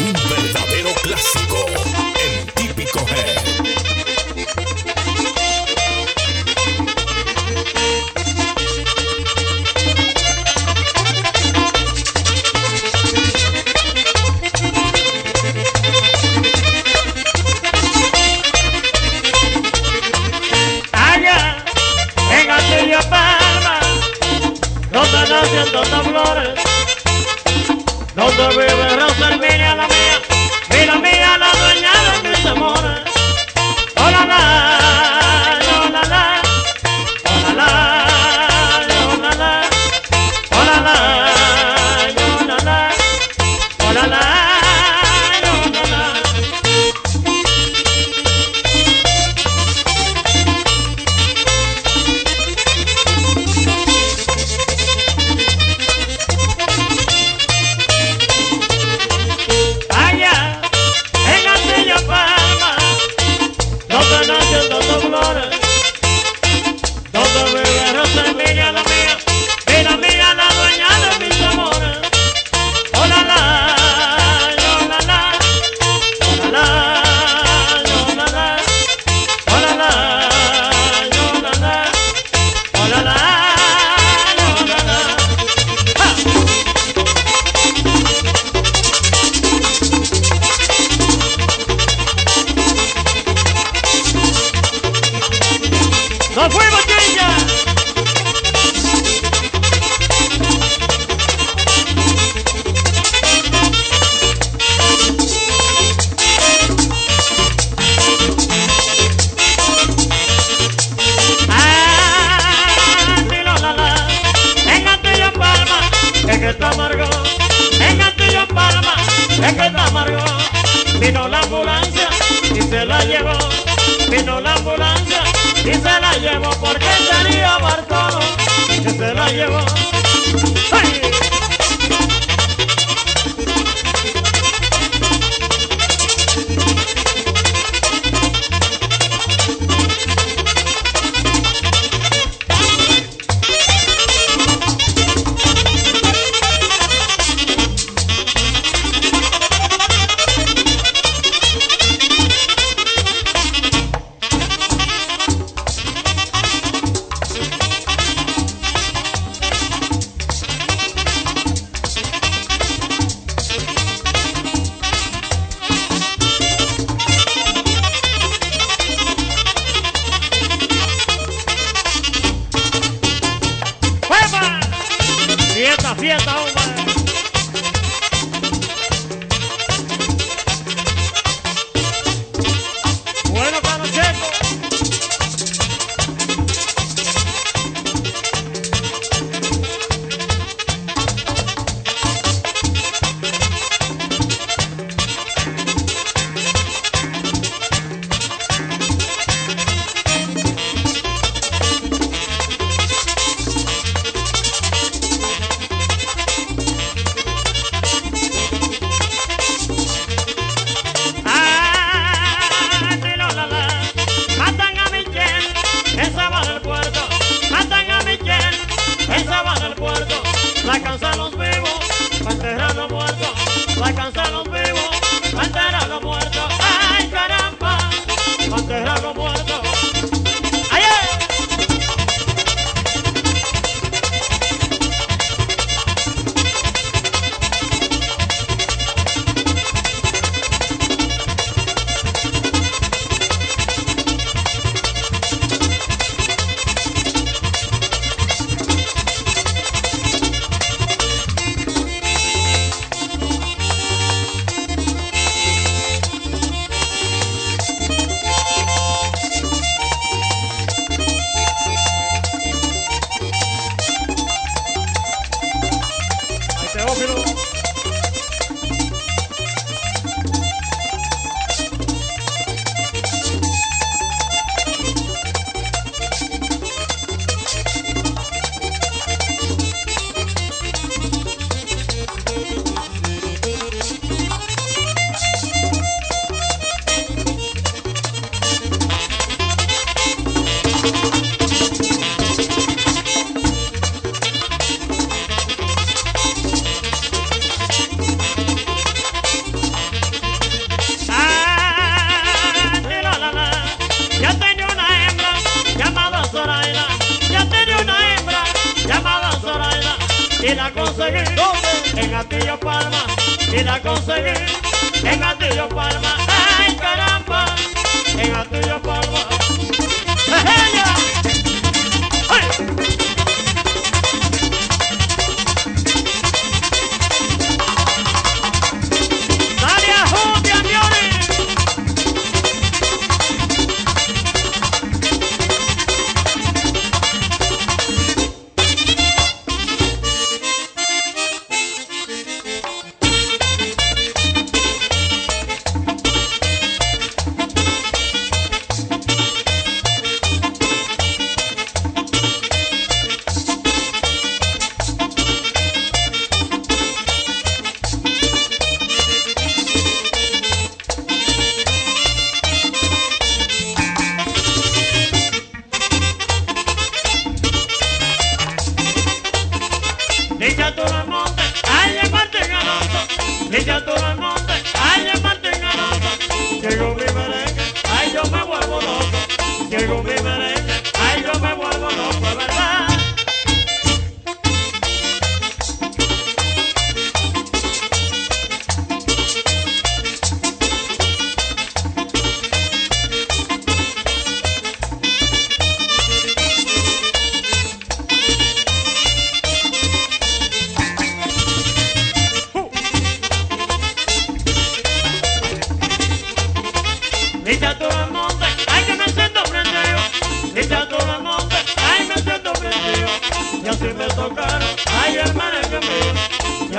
Un verdadero clásico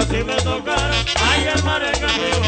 así me tocaron, ay el merengue mío,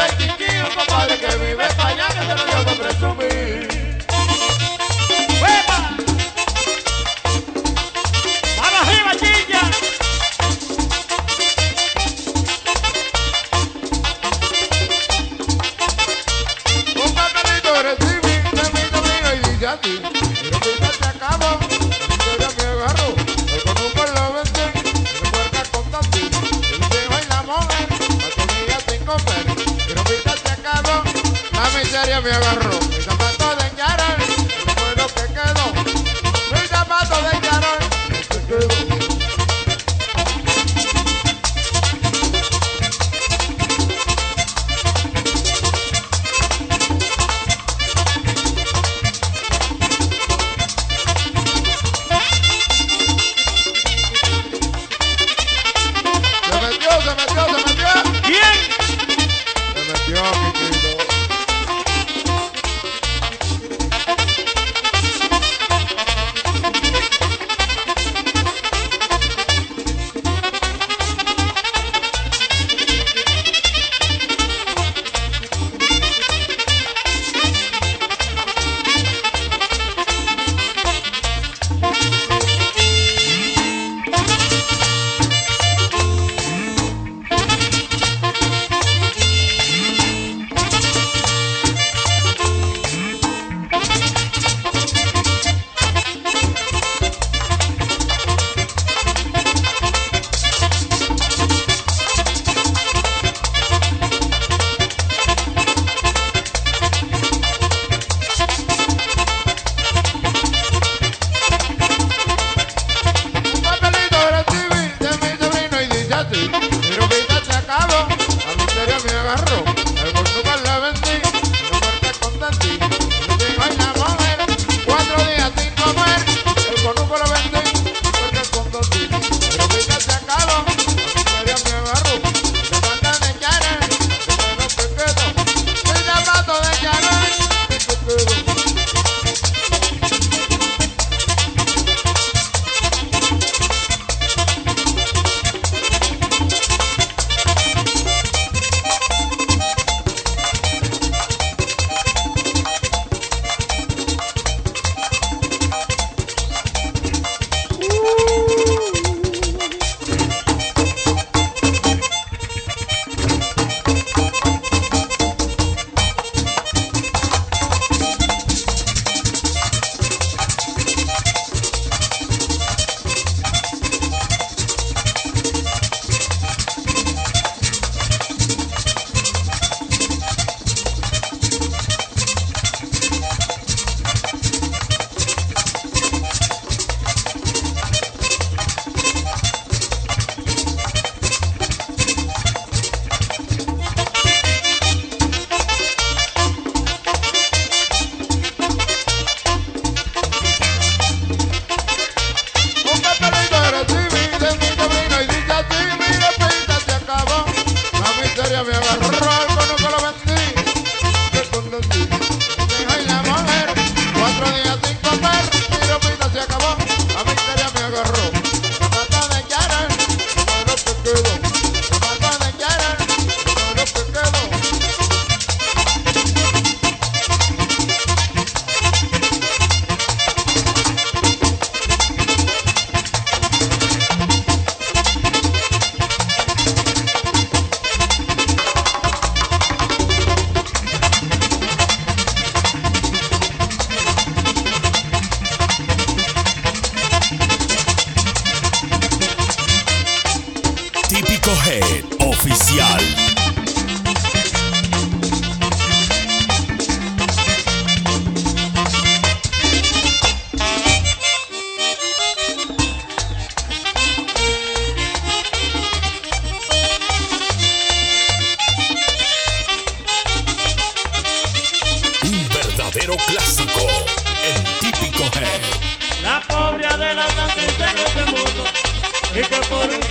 el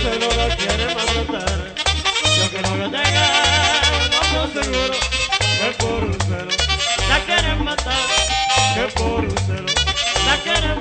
seguro quieren maltratar. Yo que no lo tenga, no estoy seguro que por un cero la quieren matar, que por un cero la quieren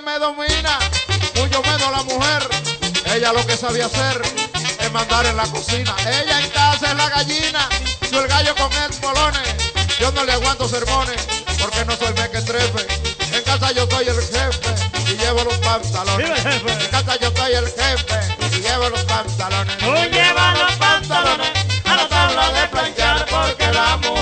me domina, mucho menos la mujer. Ella lo que sabía hacer es mandar en la cocina. Ella en casa es la gallina, soy el gallo con el polone. Yo no le aguanto sermones, porque no soy el mequetrefe. En casa yo soy el jefe y llevo los pantalones. En casa yo soy el jefe y llevo los pantalones. Tú llevas los pantalones a la tabla de planchar porque la mujer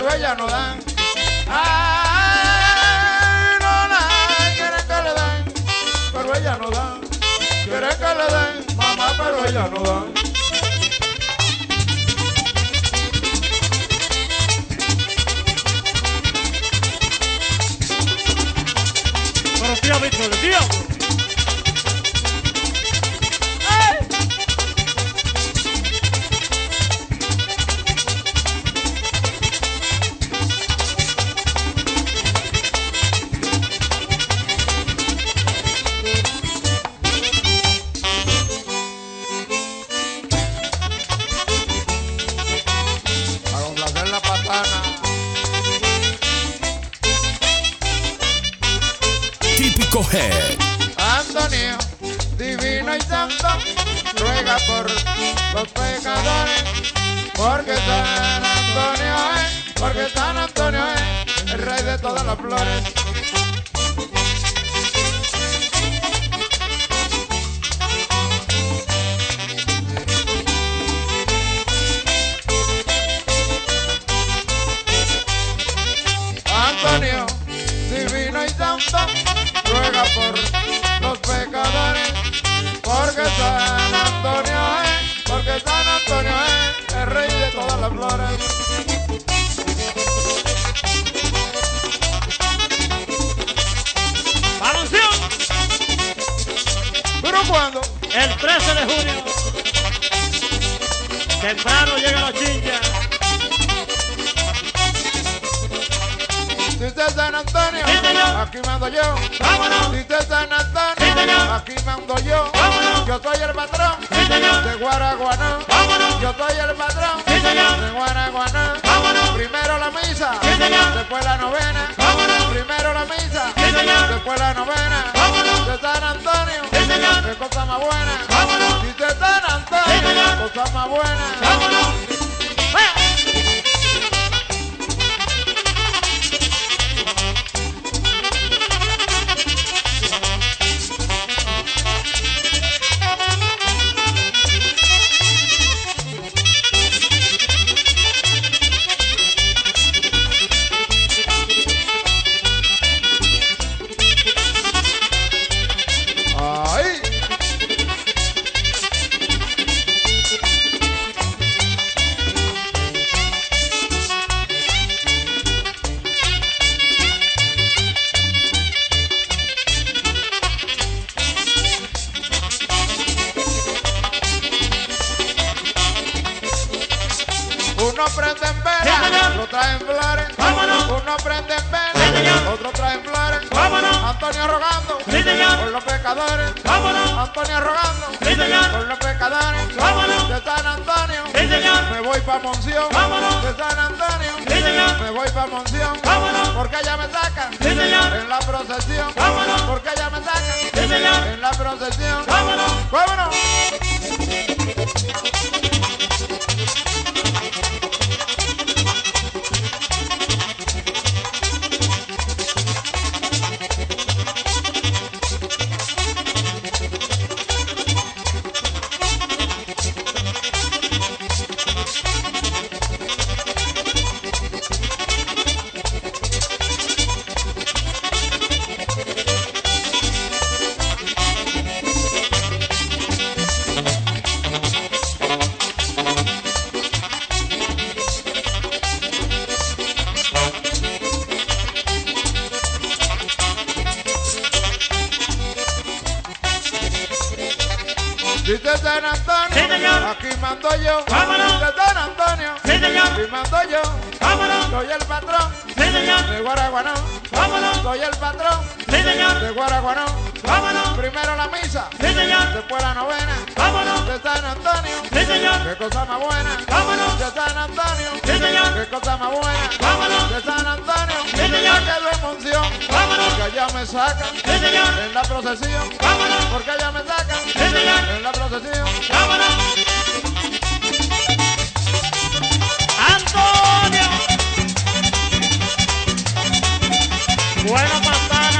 Marbella no dan. Ay, no dan, quieren que le den, pero ella no dan. Quieren que le den, mamá, pero ella no dan. Pero sí ha visto el diablo. water. qué cosa más buena. Vámonos. De San Antonio, sí, señor. que lo emoción. Vámonos. Porque allá me sacan. En la procesión. Vámonos. Porque allá me sacan. En la procesión. Vámonos. Antonio. Buena pantana.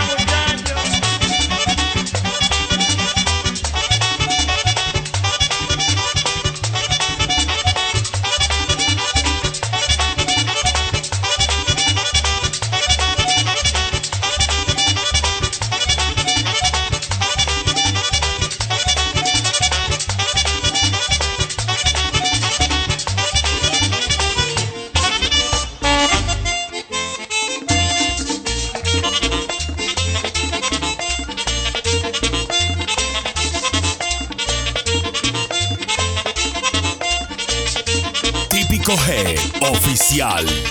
especial.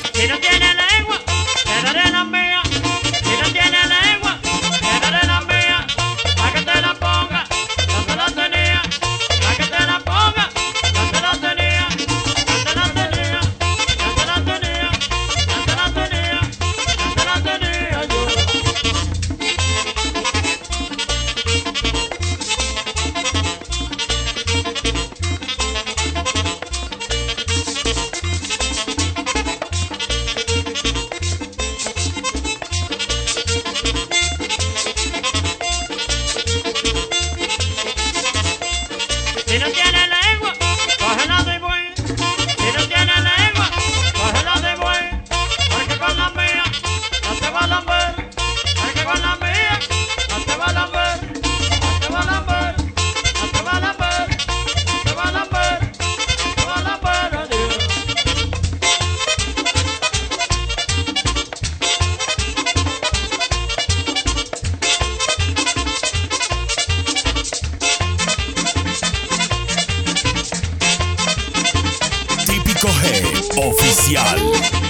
Especial.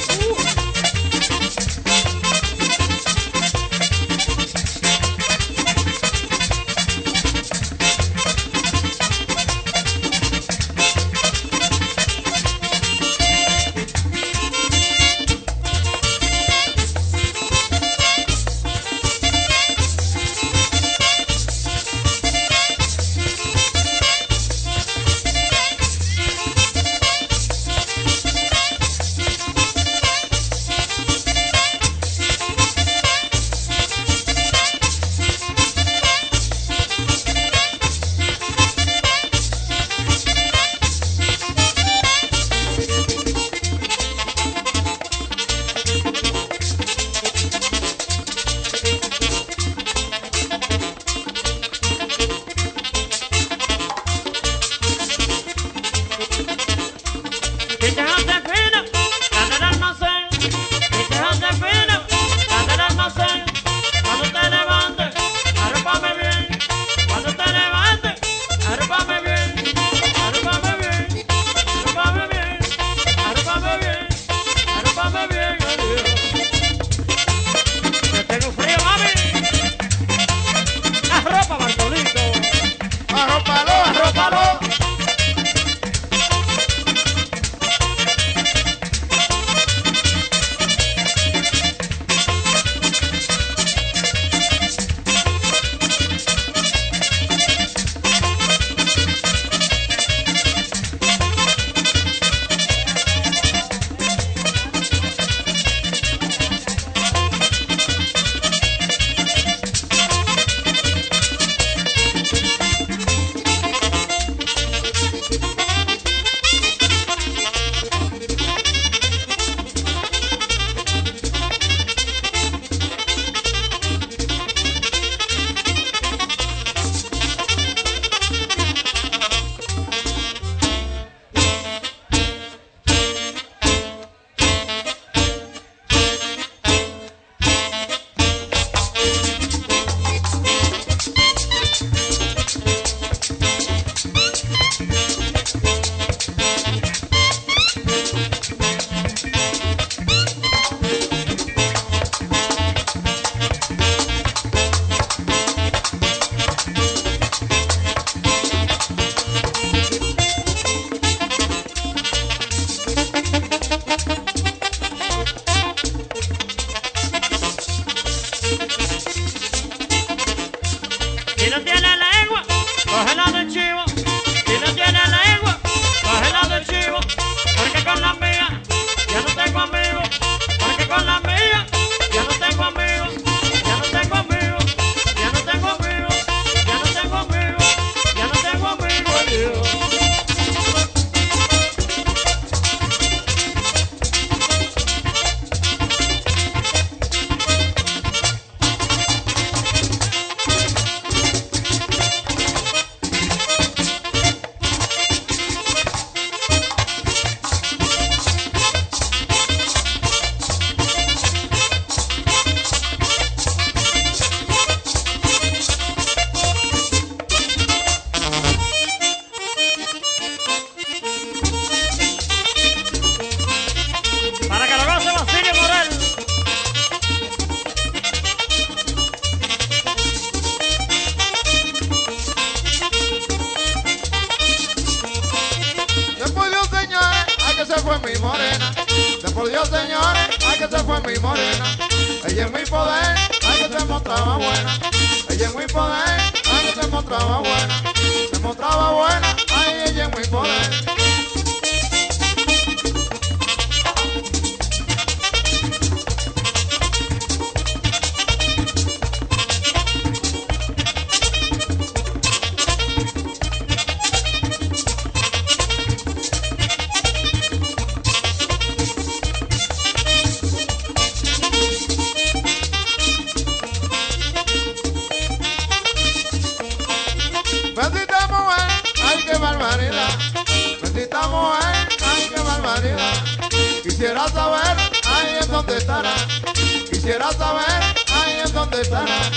Quisiera saber, ay, en dónde estará,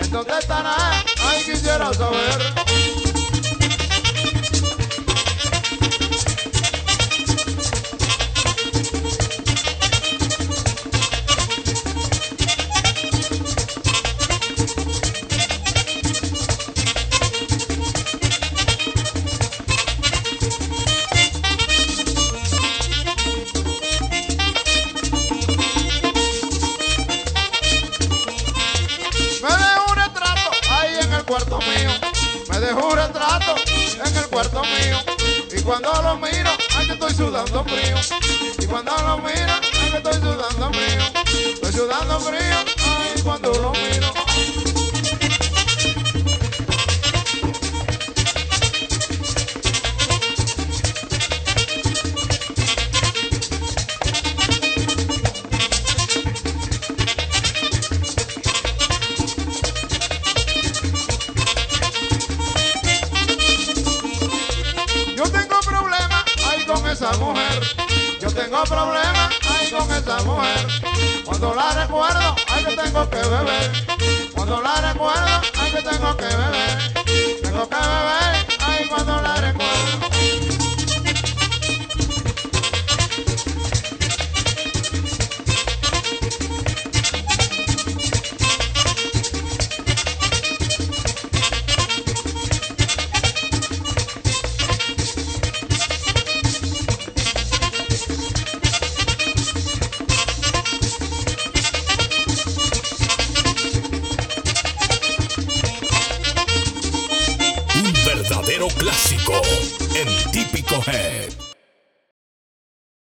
en dónde estará, ay, quisiera saber.